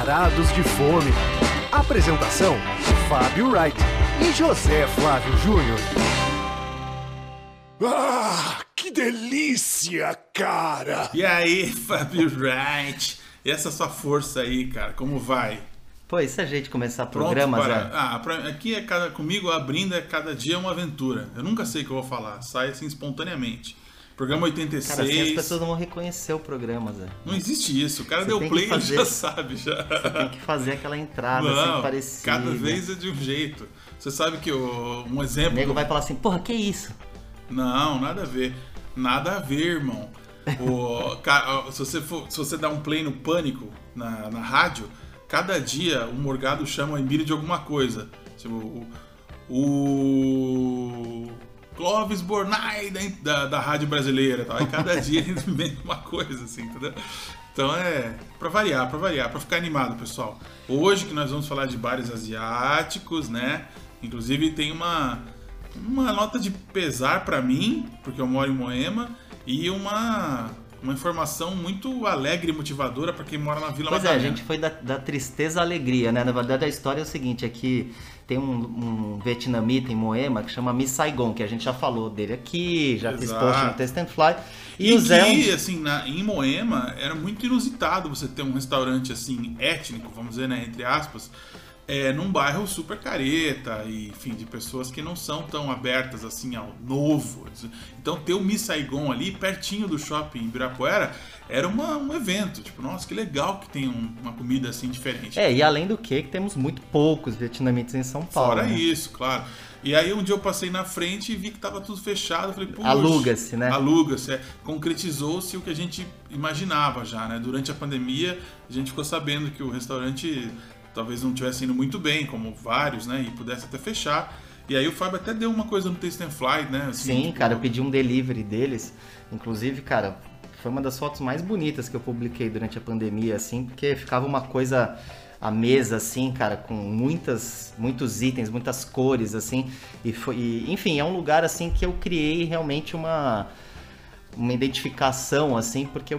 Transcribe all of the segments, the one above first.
Varados de Fome. Apresentação: Fábio Wright e José Flávio Júnior. Ah, que delícia, cara! E aí, Fábio Wright? E essa sua força aí, cara, como vai? Pô, e se a gente começar Pronto programas, para... né? Ah, pra... aqui é cada... comigo abrindo é cada dia uma aventura. Eu nunca sei o que eu vou falar, sai assim espontaneamente. Programa 86. Cara, assim as pessoas não vão reconhecer o programa, Zé. Não existe isso. O cara Você deu play fazer- já sabe, já. Tem que fazer aquela entrada assim Não, parecida. cada vez é de um jeito. Você sabe que o... um O exemplo. nego do- vai falar assim, porra, que isso? Não, nada a ver. Nada a ver, irmão. O, se, você for, se você dar um play no Pânico na, na rádio, cada dia o Morgado chama o Emílio de alguma coisa. Tipo, o, o Clóvis Bornai da, da, da rádio brasileira. e Tal. Aí cada dia ele inventa uma coisa, assim, entendeu? Então é pra variar, pra variar, pra ficar animado, pessoal. Hoje que nós vamos falar de bares asiáticos, né? Inclusive tem uma uma nota de pesar pra mim, porque eu moro em Moema, e uma uma informação muito alegre e motivadora pra quem mora na Vila Pois é, a Madalena. gente foi da, da tristeza à alegria, né? Na verdade, a história é o seguinte, é que tem um, um vietnamita em Moema que chama Miss Saigon, que a gente já falou dele aqui, já fez Exato. post no Test and Fly. E, E, o Zé... que, assim, na- em Moema, era muito inusitado você ter um restaurante, assim, étnico, vamos dizer, né, entre aspas, é, num bairro super careta, e, enfim, de pessoas que não são tão abertas, assim, ao novo. Então, ter o Miss Saigon ali, pertinho do shopping em Ibirapuera, era uma- um evento. Tipo, nossa, que legal que tem um- uma comida, assim, diferente. É, e além do que, que temos muito poucos vietnamitas em São Paulo. Fora né? isso, claro. E aí um dia eu passei na frente e vi que tava tudo fechado. Falei, puxa. Aluga-se, né? Aluga-se. É. Concretizou-se o que a gente imaginava já, né? Durante a pandemia, a gente ficou sabendo que o restaurante talvez não estivesse indo muito bem, como vários, né? E pudesse até fechar. E aí o Fábio até deu uma coisa no Taste and Fly, né? Assim, Sim, tipo, cara, eu pedi um delivery deles. Inclusive, cara, foi uma das fotos mais bonitas que eu publiquei durante a pandemia, assim, porque ficava uma coisa à mesa, assim, cara, com muitas, muitos itens, muitas cores, assim. E foi, e, enfim, é um lugar assim que eu criei realmente uma, uma identificação, assim, porque é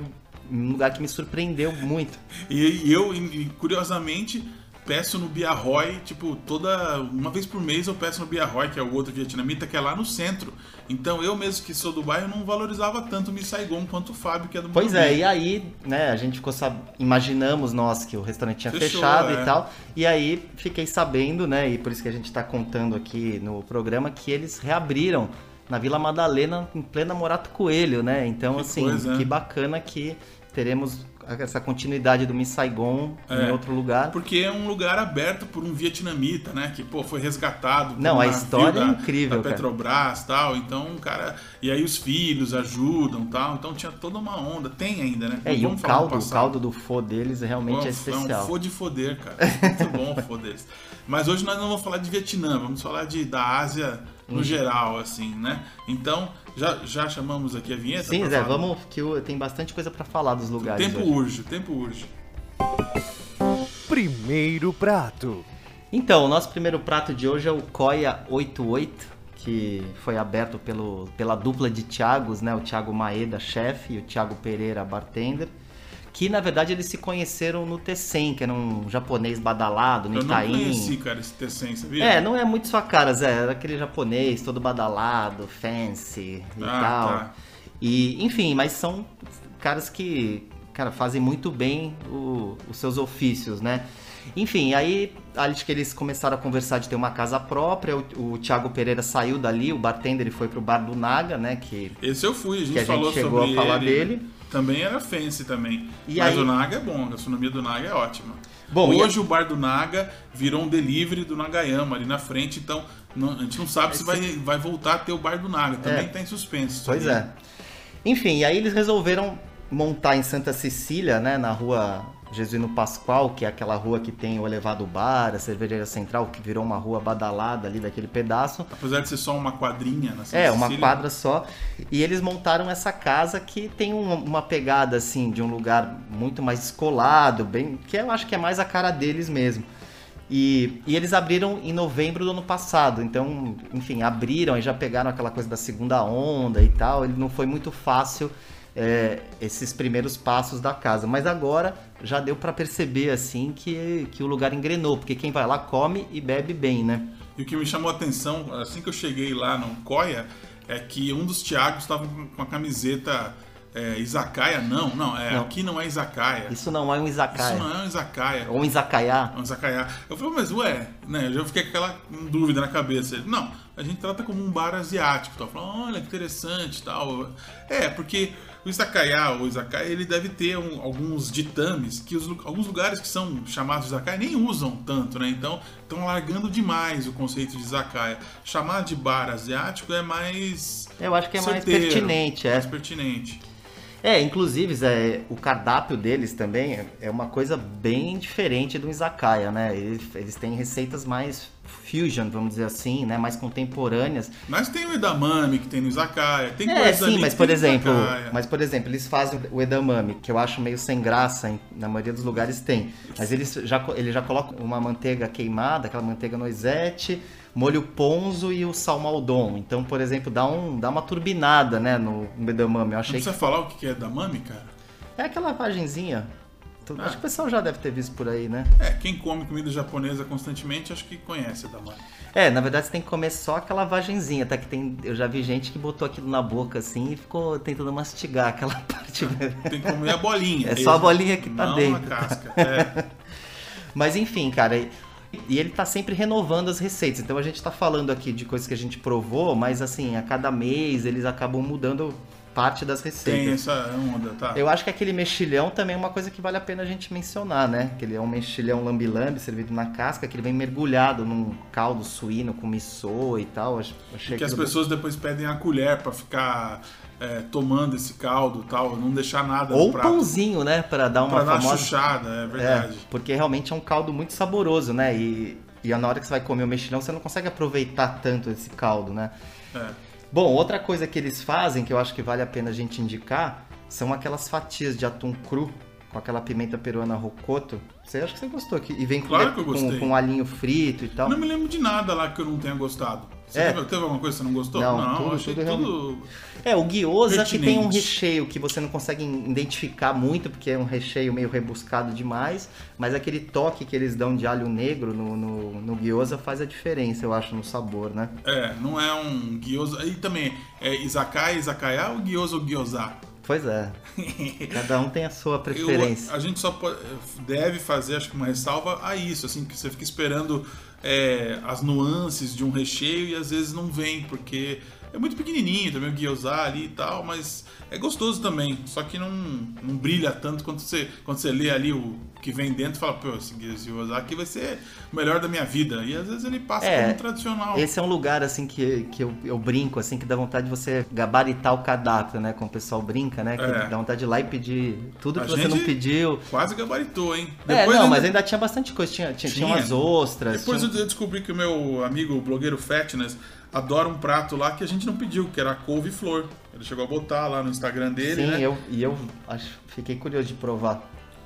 um lugar que me surpreendeu muito. E, e eu, e, curiosamente, peço no Biarroy, tipo, toda. Uma vez por mês eu peço no Biarroy, que é o outro vietnamita, que é lá no centro. Então eu mesmo que sou do bairro não valorizava tanto o Miss Saigon quanto o Fábio, que é do Pois é, e aí, né, a gente ficou sab... imaginamos nós que o restaurante tinha Fechou, fechado é. e tal. E aí fiquei sabendo, né, e por isso que a gente tá contando aqui no programa que eles reabriram na Vila Madalena em plena Morato Coelho, né? Então, Que assim, coisa, que bacana que teremos essa continuidade do Miss Saigon É. em outro lugar. Porque é um lugar aberto por um vietnamita, né? Que, pô, foi resgatado. Não, um a história é incrível, Da. Petrobras tal. Então, cara. E aí os filhos ajudam tal. Então tinha toda uma onda. Tem ainda, né? É, Não e o caldo, o caldo do fô deles realmente é É especial. um fô de foder, cara. Muito bom o fô deles. Mas hoje nós não vamos falar de Vietnã, vamos falar de, da Ásia no Uhum. geral, assim, né? Então, já, já chamamos aqui a vinheta? Sim, Zé, falar? vamos que tem bastante coisa pra falar dos lugares. tempo hoje. urge, o tempo urge. Primeiro prato. Então, o nosso primeiro prato de hoje é o Coia 88, que foi aberto pelo, pela dupla de Thiagos, né? O Thiago Maeda, chefe, e o Thiago Pereira, bartender. Que na verdade eles se conheceram no Tessen, que era um japonês badalado, no Eu não Itaim. conheci, cara, esse Tessen, sabia? É, não é muito sua cara, Zé. Era aquele japonês todo badalado, fancy e Ah, tal. tá. E, enfim, mas são caras que, cara, fazem muito bem o- os seus ofícios, né? Enfim, aí acho que eles começaram a conversar de ter uma casa própria. O, o Thiago Pereira saiu dali, o bartender ele foi pro bar do Naga, né? Que, Esse eu fui, a gente que a falou gente chegou sobre a falar ele. dele. Também era fancy também. E Mas aí- o Naga é bom, a gastronomia do Naga é ótima. Bom, e Hoje o bar do Naga virou um delivery do Nagayama ali na frente, então não- a gente não sabe se vai, vai voltar a ter o bar do Naga. Também É. tá em suspenso. Pois aí. é. Enfim, aí eles resolveram montar em Santa Cecília, né, na rua Jesuíno Pascoal, que é aquela rua que tem o elevado bar, a cervejaria central, que virou uma rua badalada ali daquele pedaço. Apesar de ser só uma quadrinha na Santa É, uma quadra só. E eles montaram essa casa que tem um- uma pegada, assim, de um lugar muito mais descolado, bem, que eu acho que é mais a cara deles mesmo. E, e eles abriram em novembro do ano passado. Então, enfim, abriram e já pegaram aquela coisa da segunda onda e tal. Ele não foi muito fácil é, esses primeiros passos da casa. Mas agora já deu para perceber assim que, que o lugar engrenou, porque quem vai lá come e bebe bem, né? E o que me chamou a atenção, assim que eu cheguei lá no Coia, é que um dos Thiagos estava com a camiseta é, Izakaya. Não, não, é, Não. aqui não é Izakaya. Isso não é um izakaya. Isso não é um Izakaya. Ou um izakaya. É um Izakaya. Eu falei, mas ué, né? Eu já fiquei com aquela dúvida na cabeça. Ele, não, a gente trata como um bar asiático. Tal. Eu falei, olha que interessante e tal. É, porque o Izakaya, o Izakaya, ele deve ter um- alguns ditames que os, alguns lugares que são chamados de Izakaya nem usam tanto, né? Então, estão largando demais o conceito de Izakaya. Chamar de bar asiático é mais. Eu acho que é mais certeiro, pertinente, é. Mais pertinente. É, inclusive, Zé, o cardápio deles também é- é uma coisa bem diferente do izakaya, né? Eles, eles têm receitas mais fusion, vamos dizer assim, né? Mais contemporâneas. Mas tem o edamame que tem no Izakaya. Tem É, sim, mas por exemplo, mas por exemplo, eles fazem o edamame, que eu acho meio sem graça, em- na maioria dos lugares tem. Mas eles já ele já colocam uma manteiga queimada, aquela manteiga noisette, molho ponzo e o salmaldon. Então, por exemplo, dá um dá uma turbinada, né, no, no edamame. Eu Não achei precisa que falar o que é edamame, cara? é aquela vagenzinha. Tu- Ah. Acho que o pessoal já deve ter visto por aí, né? É, quem come comida japonesa constantemente, acho que conhece edamame. É, na verdade você tem que comer só aquela vagenzinha, até que tem. Eu já vi gente que botou aquilo na boca assim e ficou tentando mastigar aquela parte. Tem que comer a bolinha. É só a bolinha que tá não dentro. a casca. É. Mas enfim, cara. E- ele tá sempre renovando as receitas. Então a gente tá falando aqui de coisas que a gente provou, mas assim, a cada mês eles acabam mudando parte das Tem receitas. essa onda, tá? Eu acho que aquele mexilhão também é uma coisa que vale a pena a gente mencionar, né? Que ele é um mexilhão lambi-lambi servido na casca, que ele vem mergulhado num caldo suíno com miso e tal. Ach- Achei Que as pessoas depois pedem a colher pra ficar é, tomando esse caldo e tal, não deixar nada Ou no prato. pãozinho, né? Pra dar uma pra dar uma famosa. chuchada, é É, verdade. porque realmente é um caldo muito saboroso, né? E, e na hora que você vai comer o mexilhão, você não consegue aproveitar tanto esse caldo, né? É. Bom, outra coisa que eles fazem, que eu acho que vale a pena a gente indicar, são aquelas fatias de atum cru com aquela pimenta peruana rocoto. Você acha que você gostou? Que- E vem com, Claro com, gostei. com alinho frito e tal. Não me lembro de nada lá que eu não tenha gostado. Você É. teve, teve alguma coisa que você não gostou? Não, tudo- achei tudo tudo. É, o gyoza que tem um recheio que você não consegue identificar muito, porque é um recheio meio rebuscado demais, mas aquele toque que eles dão de alho negro no, no, no gyoza faz a diferença, eu acho, no sabor, né? É, não é um gyoza. E também, é izakaya, izakaya ou gyoza ou gyoza? Pois é. Cada um tem a sua Eu- preferência. a gente só po- deve fazer, acho que uma ressalva a isso, assim, que você fica esperando é, as nuances de um recheio e às vezes não vem, porque é muito pequenininho também o gyoza ali e tal, mas é gostoso também, só que não, não brilha tanto quando você, quando você lê ali o que vem dentro e fala, pô, esse gyoza aqui vai ser o melhor da minha vida, e às vezes ele passa É, como tradicional. Esse é um lugar, assim, que, que eu, eu brinco, assim, que dá vontade de você gabaritar o cardápio, né? Como o pessoal brinca, né? Que É. dá vontade de ir lá e pedir tudo A que você não pediu. Quase gabaritou, hein? é, não, ainda- mas ainda tinha bastante coisa. Tinha, tinha, tinha Tinha. umas ostras. Depois tinha- eu descobri que o meu amigo o blogueiro Fatness adora um prato lá que a gente não pediu, que era couve-flor. Ele chegou a botar lá no Instagram dele, Sim, né? eu, e eu acho, fiquei curioso de provar.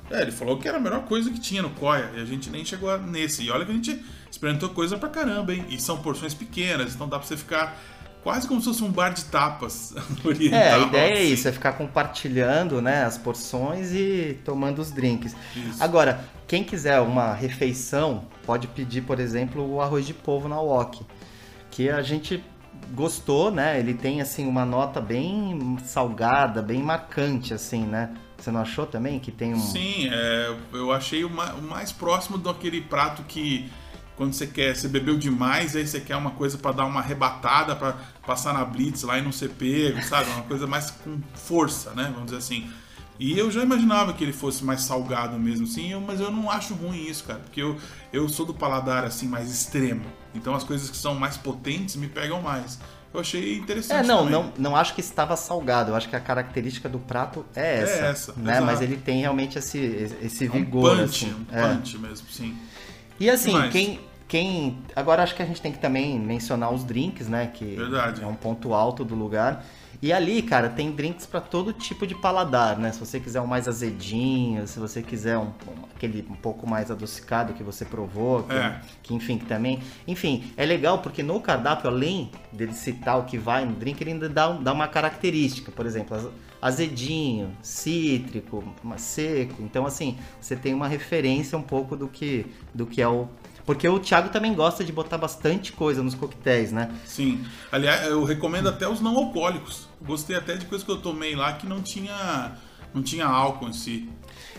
É, ele falou que era a melhor coisa que tinha no Coia, e a gente nem chegou nesse. E olha que a gente experimentou coisa pra caramba, hein? E são porções pequenas, então dá pra você ficar quase como se fosse um bar de tapas oriental. É, a ideia é assim. isso, é ficar compartilhando né, as porções e tomando os drinks. Isso. Agora, quem quiser uma refeição, pode pedir, por exemplo, o arroz de polvo na wok, que a gente gostou, né? Ele tem assim uma nota bem salgada, bem marcante, assim, né? Você não achou também que tem um Sim, é, eu achei o ma- o mais próximo daquele prato que quando você quer, você bebeu demais, aí você quer uma coisa pra dar uma arrebatada, pra passar na blitz lá e não ser pego, sabe? Uma coisa mais com força, né? Vamos dizer assim. E eu já imaginava que ele fosse mais salgado mesmo, eu- mas eu não acho ruim isso, cara, porque eu, eu sou do paladar assim mais extremo. Então as coisas que são mais potentes me pegam mais. Eu achei interessante. É, não, também. não, não acho que estava salgado. Eu acho que a característica do prato é essa, essa, né? exato. Mas ele tem realmente esse, esse É um vigor, punch, assim. um É. punch mesmo, sim. E assim, mais? quem quem. Agora acho que a gente tem que também mencionar os drinks, né? Que Verdade. é um ponto alto do lugar. E ali, cara, tem drinks pra todo tipo de paladar, né? Se você quiser um mais azedinho, se você quiser um, um- aquele um pouco mais adocicado que você provou, que, É. que, enfim, que também. Enfim, é legal porque no cardápio, além dele citar o que vai no drink, ele ainda dá, dá uma característica. Por exemplo, az- azedinho, cítrico, seco. Então, assim, você tem uma referência um pouco do que, do que é o. Porque o Thiago também gosta de botar bastante coisa nos coquetéis, né? Sim. Aliás, eu recomendo até os não alcoólicos. Gostei até de coisa que eu tomei lá que não tinha, não tinha álcool em si.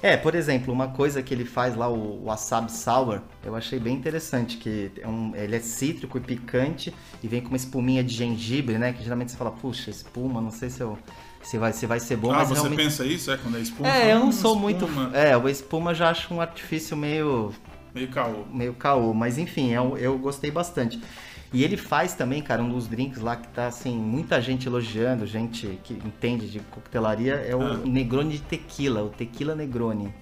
É, por exemplo, uma coisa que ele faz lá, o wasabi sour, eu achei bem interessante, que é um- ele é cítrico e picante e vem com uma espuminha de gengibre, né? Que geralmente você fala, puxa, espuma, não sei se, eu, se, vai, se vai ser bom, ah, mas você realmente... pensa isso? É quando é espuma? É, eu não Hum, sou muito... espuma. É, o espuma eu já acho um artifício meio, Meio caô. meio caô, mas enfim, eu, eu gostei bastante. E ele faz também, cara, um dos drinks lá que tá, assim, muita gente elogiando, gente que entende de coquetelaria, é o Ah. Negroni de tequila, o tequila Negroni.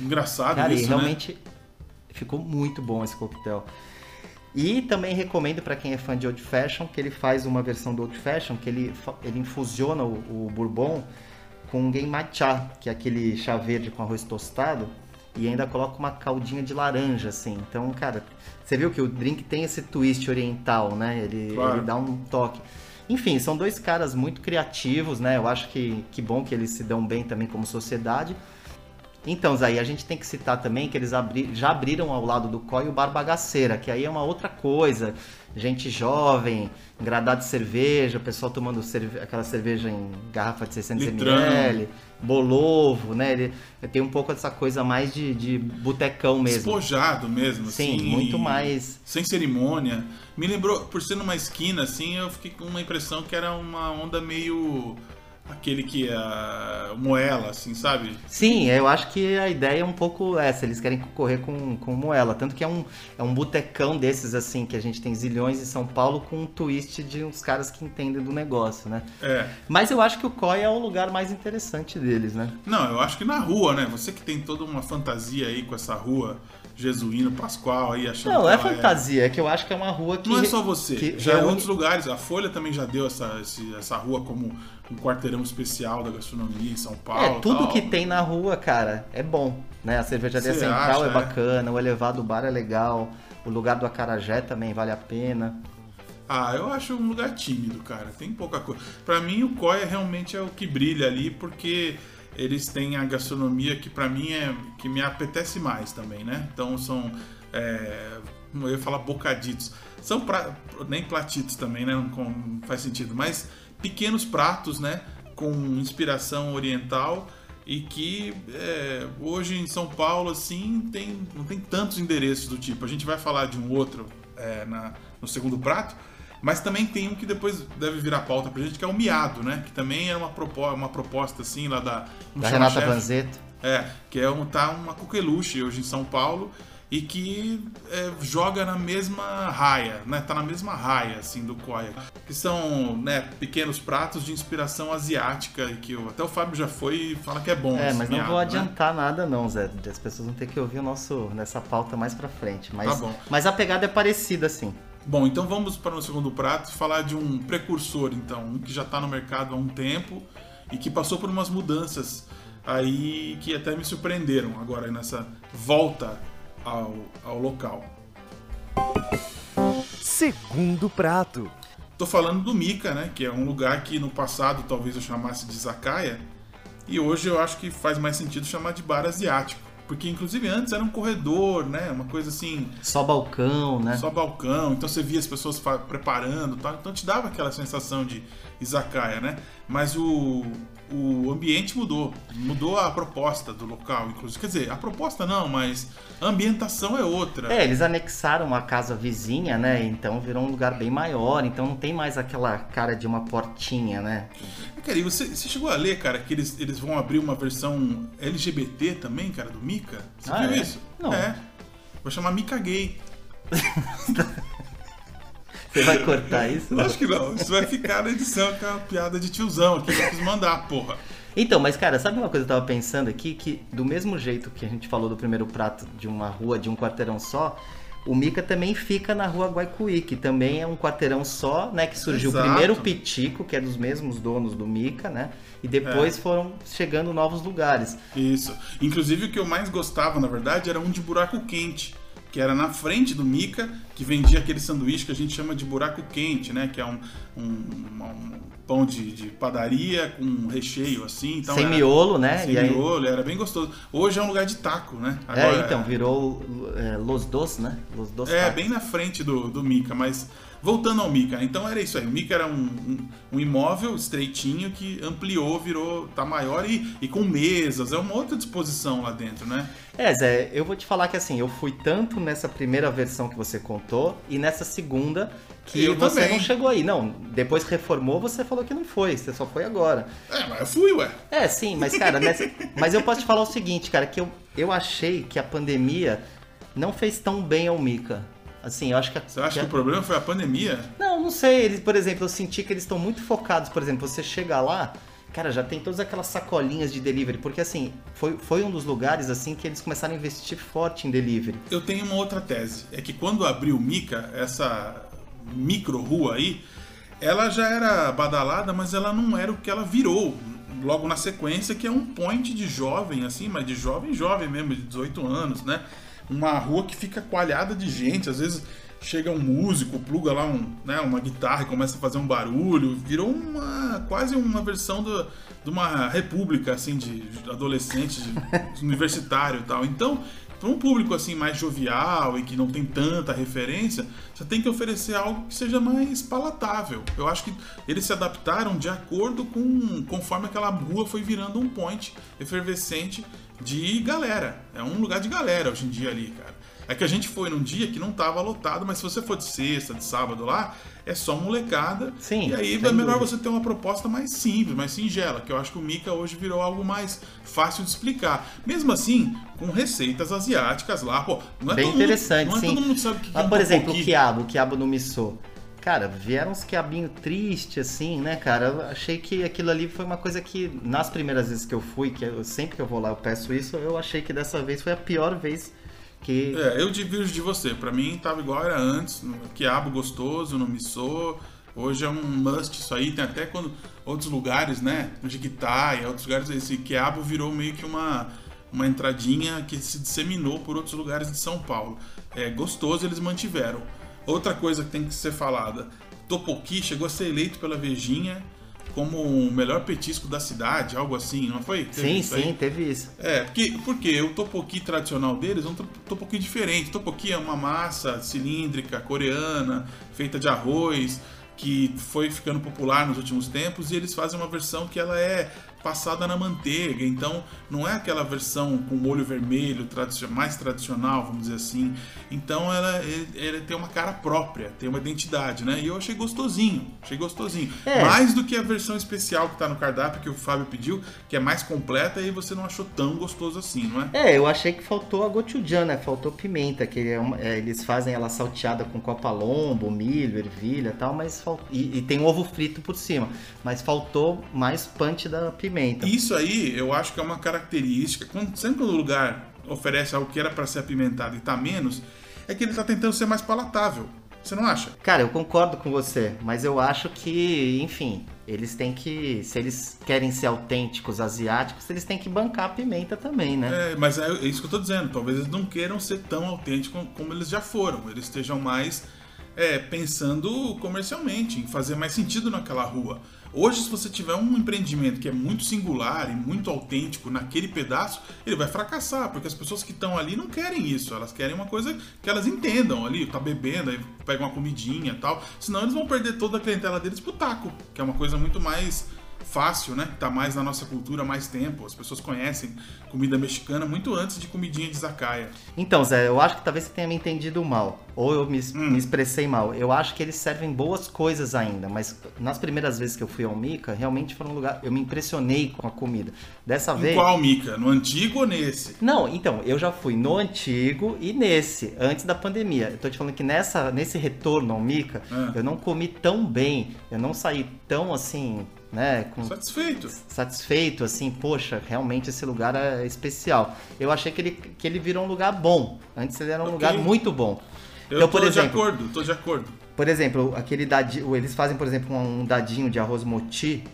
Engraçado Cara, isso, e né? realmente ficou muito bom esse coquetel. E também recomendo para quem é fã de Old Fashion que ele faz uma versão do Old Fashion que ele, ele infusiona o, o bourbon com game matcha, que é aquele chá verde com arroz tostado, e ainda coloca uma caldinha de laranja, assim. Então, cara, você viu que o drink tem esse twist oriental, né? Ele, Claro. ele dá um toque. Enfim, são dois caras muito criativos, né? Eu acho que, que bom que eles se dão bem também como sociedade. Então, Zay, a gente tem que citar também que eles abri- já abriram ao lado do COI o Bar Bagaceira, que aí é uma outra coisa. Gente jovem, engradado de cerveja, o pessoal tomando cerve- aquela cerveja em garrafa de 600 Litrão. ml, bolovo, né? Ele tem um pouco dessa coisa mais de, de botecão mesmo. Despojado mesmo, Sim, assim. muito mais. Sem cerimônia. Me lembrou, por ser numa esquina, assim, eu fiquei com uma impressão que era uma onda meio. Aquele que é. moela, assim, sabe? Sim, eu acho que a ideia é um pouco essa, eles querem concorrer com, com Moela. Tanto que é um, é um botecão desses, assim, que a gente tem zilhões em São Paulo com um twist de uns caras que entendem do negócio, né? É. Mas eu acho que o COI é o lugar mais interessante deles, né? Não, eu acho que na rua, né? Você que tem toda uma fantasia aí com essa rua Jesuíno Pascoal aí achando Não, que é ela fantasia, é que eu acho que é uma rua que. Não é só você, que já em reúne- outros lugares. A Folha também já deu essa, esse- essa rua como um quarteirão especial da gastronomia em São Paulo. É, tudo tal. que tem na rua, cara, é bom, né? A cervejaria Você central acha, é é? bacana, o elevado bar é legal, o lugar do acarajé também vale a pena. Ah, eu acho um lugar tímido, cara. Tem pouca coisa. Pra mim, o Coia realmente é o que brilha ali, porque eles têm a gastronomia que pra mim é que me apetece mais também, né? Então são, é, eu ia falar bocaditos, são pra, nem platitos também, né? Não faz sentido, mas pequenos pratos, né? Com inspiração oriental e que é, hoje em São Paulo assim tem não tem tantos endereços do tipo. A gente vai falar de um outro é, na- no segundo prato, mas também tem um que depois deve virar pauta pra gente, que é o miado, né? Que também é uma, propo uma proposta assim lá da, Da Renata. Vanzeto. É, que é um, tá uma coqueluche hoje em São Paulo e que é, joga na mesma raia, né? Tá na mesma raia, assim, do Koya. Que são, né, pequenos pratos de inspiração asiática e que eu- até o Fábio já foi e fala que é bom. É, mas não miado, vou né? adiantar nada não, Zé. As pessoas vão ter que ouvir o nosso nessa pauta mais pra frente. Mas, Tá bom. mas a pegada é parecida, assim. Bom, então vamos para o segundo prato e falar de um precursor, então, um que já está no mercado há um tempo e que passou por umas mudanças aí que até me surpreenderam agora nessa volta ao, ao local. Segundo prato. Tô falando do Mika, né? Que é um lugar que no passado talvez eu chamasse de Izakaya e hoje eu acho que faz mais sentido chamar de bar asiático. Porque inclusive antes era um corredor, né? Uma coisa assim, Só balcão, né? só balcão, então você via as pessoas preparando, e tal, então te dava aquela sensação de izakaya, né? Mas o, o ambiente mudou, mudou a proposta do local, inclusive. Quer dizer, a proposta não, mas a ambientação é outra. É, eles anexaram uma casa vizinha, né? Então virou um lugar bem maior. Então não tem mais aquela cara de uma portinha, né? Cara, e você, você chegou a ler, cara, que eles, eles vão abrir uma versão LGBT também, cara, do Mika? Você Ah, viu é? isso? Não. É. Vai chamar Mika Gay. Você vai cortar isso? Acho que não. Isso vai ficar na edição, que é uma piada de tiozão aqui. Eu quis mandar, porra. Então, mas cara, sabe uma coisa que eu tava pensando aqui? Que do mesmo jeito que a gente falou do primeiro prato de uma rua, de um quarteirão só, o Mica também fica na rua Guaicuí, que também é um quarteirão só, né? Que surgiu Exato. primeiro o Pitico, que é dos mesmos donos do Mica, né? E depois É. foram chegando novos lugares. Isso. Inclusive o que eu mais gostava, na verdade, era um de buraco quente. Que era na frente do Mica, que vendia aquele sanduíche que a gente chama de buraco quente, né? Que é um, um, um pão de, de padaria com recheio, assim. Então Sem era- miolo, né? Sem e aí, miolo, era bem gostoso. Hoje é um lugar de taco, né? É, então, virou é, Los Dos, né? Los Dos É, Tacos. bem na frente do, do Mica, mas voltando ao Mica, então era isso aí. O Mica era um, um, um imóvel estreitinho que ampliou, virou, tá maior e, e com mesas, é uma outra disposição lá dentro, né? É, Zé, eu vou te falar que assim, eu fui tanto nessa primeira versão que você contou e nessa segunda que Eu você também. não chegou aí. Não, depois que reformou, você falou que não foi, você só foi agora. É, mas eu fui, ué. É, sim, mas cara, nessa- mas eu posso te falar o seguinte, cara, que eu, eu achei que a pandemia não fez tão bem ao Mica. Assim, eu acho que a, Você acha que que a- o problema foi a pandemia? Não, não sei. Eles, por exemplo, eu senti que eles estão muito focados. Por exemplo, você chega lá, cara, já tem todas aquelas sacolinhas de delivery. Porque assim, foi, foi um dos lugares assim que eles começaram a investir forte em delivery. Eu tenho uma outra tese. É que quando abriu o Mica, essa micro rua aí, ela já era badalada, mas ela não era o que ela virou. Logo na sequência, que é um point de jovem, assim, mas de jovem, jovem mesmo, de 18 anos, né? Uma rua que fica coalhada de gente, às vezes chega um músico, pluga lá um, né, uma guitarra e começa a fazer um barulho. Virou uma quase uma versão do, de uma república, assim, de adolescente, de universitário e tal. Então, para um público assim mais jovial e que não tem tanta referência, você tem que oferecer algo que seja mais palatável. Eu acho que eles se adaptaram de acordo com conforme aquela rua foi virando um point efervescente de galera. É um lugar de galera hoje em dia ali, cara. É que a gente foi num dia que não tava lotado, mas se você for de sexta, de sábado lá, é só molecada. Sim, E aí é melhor dúvida. você ter uma proposta mais simples, mais singela, que eu acho que o Mika hoje virou algo mais fácil de explicar. Mesmo assim, com receitas asiáticas lá, pô, não é Bem todo mundo- interessante, não é sim. todo mundo sabe o que, que é Mas, um por exemplo, o quiabo, o quiabo no missô. Cara, vieram uns quiabinho triste, assim, né, cara? Eu achei que aquilo ali foi uma coisa que, nas primeiras vezes que eu fui, que eu, sempre que eu vou lá eu peço isso, eu achei que dessa vez foi a pior vez que. É, eu divirjo de você. Pra mim tava igual era antes. Quiabo gostoso, no missô. Hoje é um must isso aí. Tem até quando outros lugares, né? No Jiquitaia, outros lugares, esse quiabo virou meio que uma, uma entradinha que se disseminou por outros lugares de São Paulo. É gostoso, eles mantiveram. Outra coisa que tem que ser falada: Topoki chegou a ser eleito pela Vejinha como o melhor petisco da cidade, algo assim, não foi? Teve sim, sim, teve isso. É, porque, porque o topoki tradicional deles é um to- topoki diferente. Topoki é uma massa cilíndrica, coreana, feita de arroz, que foi ficando popular nos últimos tempos, e eles fazem uma versão que ela é passada na manteiga, então não é aquela versão com molho vermelho mais tradicional, vamos dizer assim. Então ela, ele tem uma cara própria, tem uma identidade, né? E eu achei gostosinho, achei gostosinho. É. Mais do que a versão especial que tá no cardápio que o Fábio pediu, que é mais completa e você não achou tão gostoso assim, não é? É, eu achei que faltou a gochujang, né? Faltou pimenta, que é uma- é, eles fazem ela salteada com copa-lombo, milho, ervilha e tal, mas fal- e, e tem um ovo frito por cima, mas faltou mais punch da pimenta. Isso aí eu acho que é uma característica. Quando, sempre quando o lugar oferece algo que era para ser apimentado e tá menos, é que ele tá tentando ser mais palatável. Você não acha? Cara, eu concordo com você, mas eu acho que, enfim, eles têm que, se eles querem ser autênticos asiáticos, eles têm que bancar a pimenta também, né? É, mas é isso que eu tô dizendo. Talvez eles não queiram ser tão autênticos como eles já foram. Eles estejam mais é, pensando comercialmente, em fazer mais sentido naquela rua. Hoje, se você tiver um empreendimento que é muito singular e muito autêntico naquele pedaço, ele vai fracassar, porque as pessoas que estão ali não querem isso, elas querem uma coisa que elas entendam ali, tá bebendo, aí pega uma comidinha tal, senão eles vão perder toda a clientela deles pro taco, que é uma coisa muito mais fácil, né? Tá mais na nossa cultura há mais tempo. As pessoas conhecem comida mexicana muito antes de comidinha de zacaia. Então, Zé, eu acho que talvez você tenha me entendido mal, ou eu me, Hum. me expressei mal. Eu acho que eles servem boas coisas ainda, mas nas primeiras vezes que eu fui ao Mica, realmente foi um lugar. Eu me impressionei com a comida. Dessa Em vez. qual, Mica? No antigo ou nesse? Não, então, eu já fui no antigo e nesse, antes da pandemia. Eu tô te falando que nessa, nesse retorno ao Mica, Ah. eu não comi tão bem, eu não saí tão assim, né, com Satisfeito. satisfeito, assim, poxa, realmente esse lugar é especial. Eu achei que ele, que ele virou um lugar bom. Antes ele era um Ok. lugar muito bom. Eu Então, tô por exemplo- de acordo, tô de acordo. Por exemplo, aquele dadinho, eles fazem, por exemplo, um dadinho de arroz moti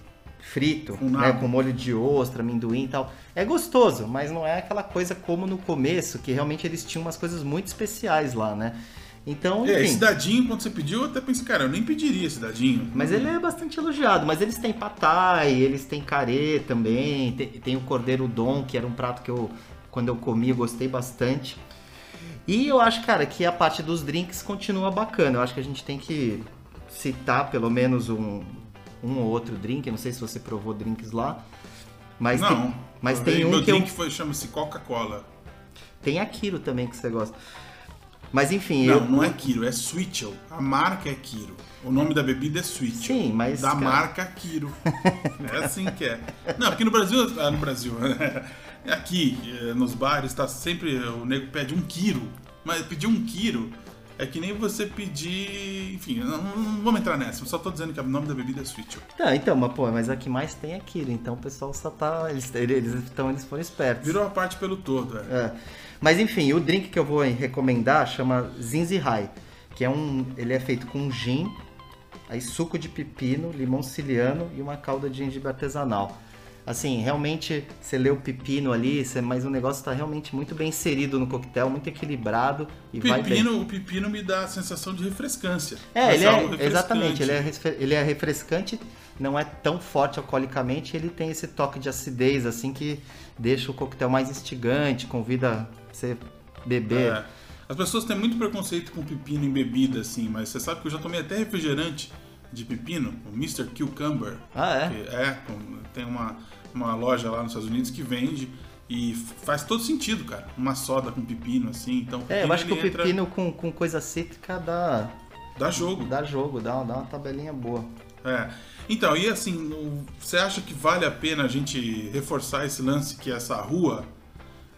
frito, Com né, com molho de ostra, amendoim e tal. É gostoso, mas não é aquela coisa como no começo, que realmente eles tinham umas coisas muito especiais lá, né? Então, É, enfim. esse dadinho, quando você pediu, eu até pensei, cara, eu nem pediria esse dadinho. Mas ele é bastante elogiado. Mas eles têm patai, eles têm carê também. Tem, tem o cordeiro dom, que era um prato que eu, quando eu comi, eu gostei bastante. E eu acho, cara, que a parte dos drinks continua bacana. Eu acho que a gente tem que citar pelo menos um, um ou outro drink. Eu não sei se você provou drinks lá. Mas não, tem, mas eu tem um meu que eu, drink foi, chama-se Coca-Cola. tem aquilo também que você gosta. Mas enfim, Não, eu, não é Kiro, é Switchel. A marca é Kiro. O nome da bebida é Switchel. Sim, mas, Da cara- marca Kiro. É assim que é. Não, porque no Brasil. Ah, no Brasil. Aqui, eh, nos bares, tá sempre. O nego pede um Kiro. Mas pedir um Kiro é que nem você pedir. Enfim, não, não vamos entrar nessa. Eu só tô dizendo que o nome da bebida é Switchel. Tá, então, mas pô, mas a que mais tem é aquilo. Então o pessoal só tá. Eles, eles, então eles foram espertos. Virou a parte pelo todo, é. É. Mas enfim, o drink que eu vou recomendar chama Zinzi High, que é um, ele é feito com gin, aí suco de pepino, limão siciliano e uma calda de gengibre artesanal. Assim, realmente você lê o pepino ali, você- mas o negócio está realmente muito bem inserido no coquetel, muito equilibrado e vai bem. Pepino, o pepino me dá a sensação de refrescância. É, ele é, exatamente, ele é, ele é refrescante, não é tão forte alcoolicamente, ele tem esse toque de acidez, assim, que deixa o coquetel mais instigante, convida você beber. É. As pessoas têm muito preconceito com pepino em bebida, assim, mas você sabe que eu já tomei até refrigerante de pepino, o Mr. Cucumber. Ah, é? que é, tem uma, uma loja lá nos Estados Unidos que vende e faz todo sentido, cara. Uma soda com pepino, assim, então... É, eu acho que o entra- pepino com, com coisa cítrica dá, Dá jogo. dá jogo, dá, dá uma tabelinha boa. É. Então, e assim, você acha que vale a pena a gente reforçar esse lance que essa rua,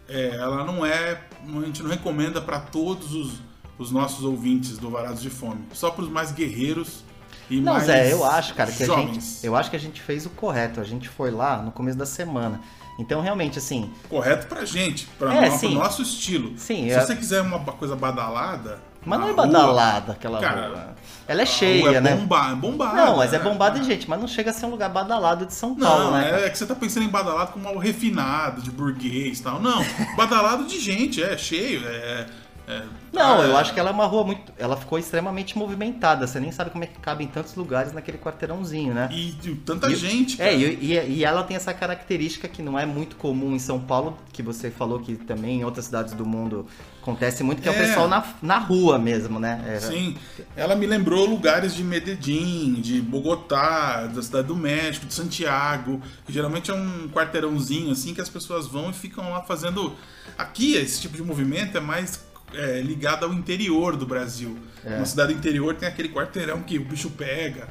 é, ela não é, a gente não recomenda para todos os, os nossos ouvintes do Varados de Fome, só para os mais guerreiros e Não, Zé, eu acho, cara, que a jovens. gente. Eu acho que a gente fez o correto. A gente foi lá no começo da semana. Então, realmente, assim, Correto pra gente, pra É, no, pro nosso estilo. Sim, Se é- você quiser uma coisa badalada. Mas não é rua, badalada aquela cara, rua. Ela é a cheia, rua é né? bomba- bombada. Não, mas é né? bombada de gente, mas não chega a ser um lugar badalado de São Paulo, Não, né? é que você tá pensando em badalado como algo refinado, de burguês e tal. Não, badalado de gente, é cheio, é. É- Não, é- eu acho que ela é uma rua muito. Ela ficou extremamente movimentada. Você nem sabe como é que cabe em tantos lugares naquele quarteirãozinho, né? E tanta E- gente. cara. É, e, e- ela tem essa característica que não é muito comum em São Paulo, que você falou que também em outras cidades do mundo acontece muito, que é, o É. pessoal na, na rua mesmo, né? É, Sim, ela me lembrou lugares de Medellín, de Bogotá, da Cidade do México, de Santiago, que geralmente é um quarteirãozinho assim que as pessoas vão e ficam lá fazendo. Aqui, esse tipo de movimento é mais é, ligado ao interior do Brasil. É. Na cidade interior tem aquele quarteirão que o bicho pega,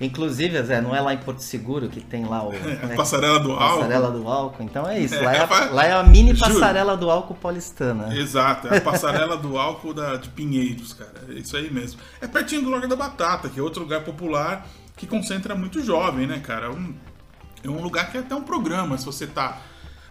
Inclusive, Zé, não é lá em Porto Seguro que tem lá o. a né, passarela do álcool. Passarela do álcool. Então é isso. Lá é, É, a, lá é a mini Juro. passarela do álcool paulistana. Exato, é a passarela do álcool da, de Pinheiros, cara. É isso aí mesmo. É pertinho do Largo da Batata, que é outro lugar popular que concentra muito jovem, né, cara? É um, é um lugar que é até um programa. Se você tá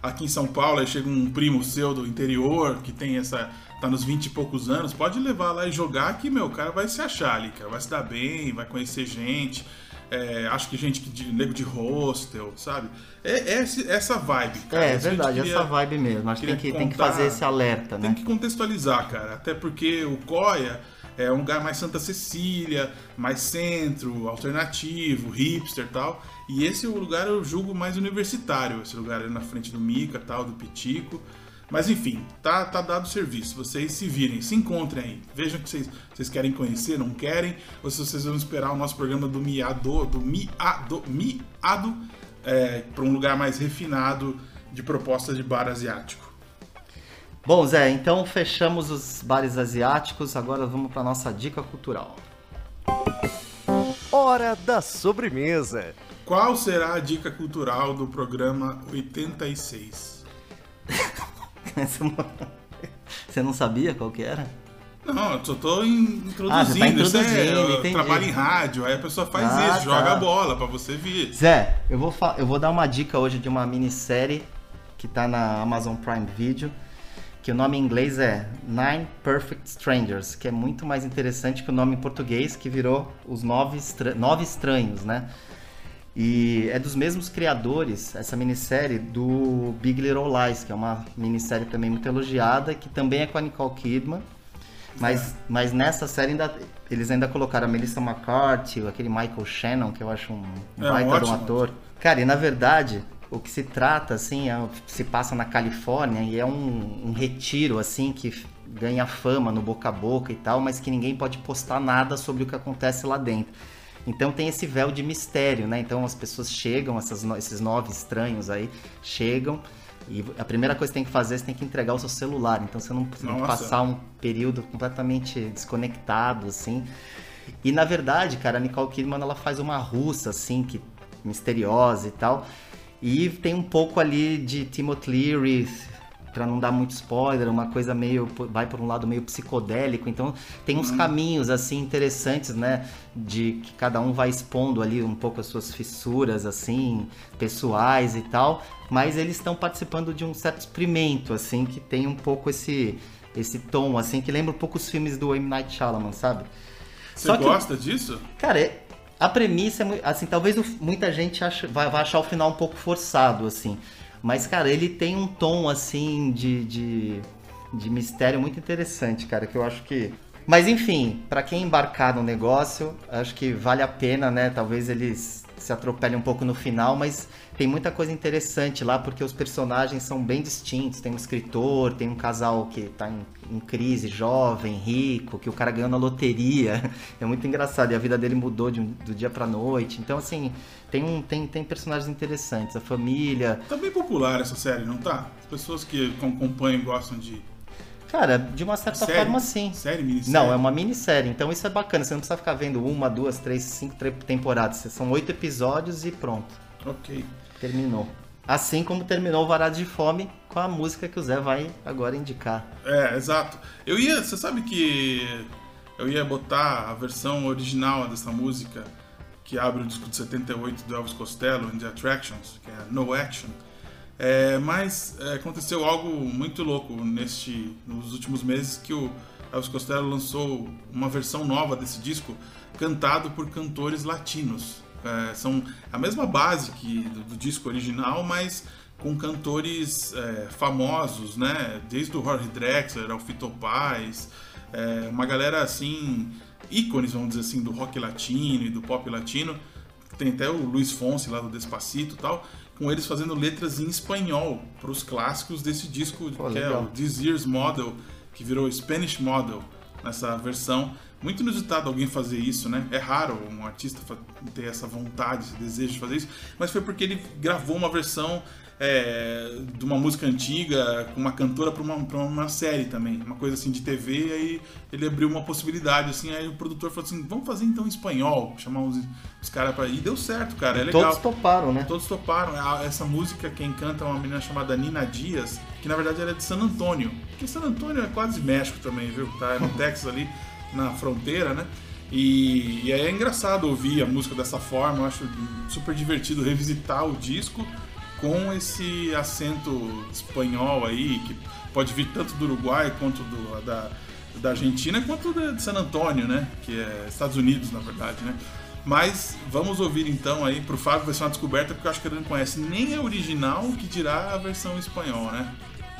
aqui em São Paulo, aí chega um primo seu do interior que tem essa. Tá nos 20 e poucos anos, pode levar lá e jogar que, meu, o cara vai se achar ali, cara. Vai se dar bem, vai conhecer gente. É, acho que gente que de nego de hostel, sabe? É, é esse- essa vibe, cara. É, é verdade, queria- essa vibe mesmo. Acho que tem que, tem que contar- fazer esse alerta, tem né? que contextualizar, cara. Até porque o Coia é um lugar mais Santa Cecília, mais centro, alternativo, hipster e tal. E esse é o lugar eu julgo mais universitário. Esse lugar ali na frente do Mica, tal, do Pitico. Mas enfim, tá, tá dado o serviço. Vocês se virem, se encontrem aí. Vejam que vocês, vocês querem conhecer, não querem. Ou se vocês vão esperar o nosso programa do Miado, do Miado, Miado é, para um lugar mais refinado de propostas de bar asiático. Bom, Zé, então fechamos os bares asiáticos. Agora vamos para nossa dica cultural. Hora da sobremesa. Qual será a dica cultural do programa 86? Você não- sabia qual que era? Não, eu só tô in- introduzindo. Ah, tá Isso é, introduzindo, eu entendi. trabalho em rádio, aí a pessoa faz Ah, isso, tá. joga a bola pra você vir. Zé, eu vou, eu vou dar uma dica hoje de uma minissérie que tá na Amazon Prime Video, que o nome em inglês é Nine Perfect Strangers, que é muito mais interessante que o nome em português, que virou Os Nove, Estra Nove Estranhos, né? E é dos mesmos criadores, essa minissérie, do Big Little Lies, que é uma minissérie também muito elogiada, que também é com a Nicole Kidman. Mas, é. mas nessa série ainda, eles ainda colocaram a Melissa McCarthy, aquele Michael Shannon, que eu acho um, um é, baita um de um ator. Cara, e na verdade, o que se trata, assim, é, se passa na Califórnia e é um, um retiro, assim, que ganha fama no boca a boca e tal, mas que ninguém pode postar nada sobre o que acontece lá dentro. Então tem esse véu de mistério, né? Então as pessoas chegam, essas, esses nove estranhos aí, chegam e a primeira coisa que tem que fazer é você tem que entregar o seu celular. Então você não você tem que passar um período completamente desconectado, assim. E na verdade, cara, a Nicole Kidman ela faz uma russa, assim, que misteriosa e tal. E tem um pouco ali de Timothy Leary, para não dar muito spoiler, uma coisa meio vai por um lado meio psicodélico, então tem uns uhum. caminhos assim interessantes, né, de que cada um vai expondo ali um pouco as suas fissuras assim, pessoais e tal, mas eles estão participando de um certo experimento assim que tem um pouco esse esse tom assim que lembra um pouco os filmes do M Night Shyamalan, sabe? Você Só gosta que, disso? Cara, é, a premissa é assim, talvez muita gente ache, vai, vai achar o final um pouco forçado assim. Mas, cara, ele tem um tom, assim, de, de, de mistério muito interessante, cara, que eu acho que. Mas, enfim, para quem embarcar no negócio, acho que vale a pena, né? Talvez eles se atropelem um pouco no final, mas tem muita coisa interessante lá, porque os personagens são bem distintos. Tem um escritor, tem um casal que tá em, em crise, jovem, rico, que o cara ganhou na loteria. É muito engraçado, e a vida dele mudou de, do dia pra noite. Então, assim, tem, um, tem, tem personagens interessantes. A família. Tá bem popular essa série, não tá? As pessoas que acompanham gostam de. Cara, de uma certa série? forma, sim. Série, minissérie? Não, é uma minissérie. Então isso é bacana. Você não precisa ficar vendo uma, duas, três, cinco temporadas. São oito episódios e pronto. Ok. Terminou. Assim como terminou o Varado de Fome com a música que o Zé vai agora indicar. É, exato. Eu ia. Você sabe que eu ia botar a versão original dessa música que abre o disco de 78 do Elvis Costello, In The Attractions, que é No Action. É, mas é, aconteceu algo muito louco neste, nos últimos meses que o Elvis Costello lançou uma versão nova desse disco cantado por cantores latinos. É, são a mesma base que do, do disco original, mas com cantores é, famosos, né? Desde o Jorge Drexler ao Fito Paz, é, uma galera assim ícones, vamos dizer assim, do rock latino e do pop latino. Tem até o Luiz Fonsi lá do Despacito e tal, com eles fazendo letras em espanhol para os clássicos desse disco, Pô, que é legal. é o This Year's Model, que virou Spanish Model nessa versão. Muito inusitado alguém fazer isso, né? É raro um artista ter essa vontade, esse desejo de fazer isso, mas foi porque ele gravou uma versão é, de uma música antiga com uma cantora para uma, uma série também, uma coisa assim de TV, e aí ele abriu uma possibilidade, assim, aí o produtor falou assim, vamos fazer então em espanhol, chamar os, os caras para E deu certo, cara, é legal. Todos toparam, né? Todos toparam. Essa música, quem canta é uma menina chamada Nina Dias, que na verdade ela é de San Antônio, porque San Antônio é quase México também, viu? Tá é no Texas ali, na fronteira, né? E, e é engraçado ouvir a música dessa forma, eu acho super divertido revisitar o disco com esse acento espanhol aí, que pode vir tanto do Uruguai quanto do, da, da Argentina, quanto de San Antônio, né? Que é Estados Unidos, na verdade, né? Mas vamos ouvir então aí, pro Fábio vai ser uma descoberta, porque eu acho que ele não conhece nem a original, que dirá a versão em espanhol, né?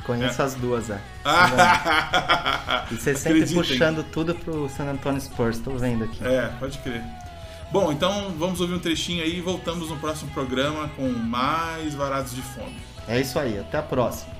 Conheço é. as duas, é. e você sempre Acreditem. puxando tudo pro San Antonio Spurs, tô vendo aqui. É, pode crer. Bom, então vamos ouvir um trechinho aí e voltamos no próximo programa com mais Varados de Fome. É isso aí, até a próxima.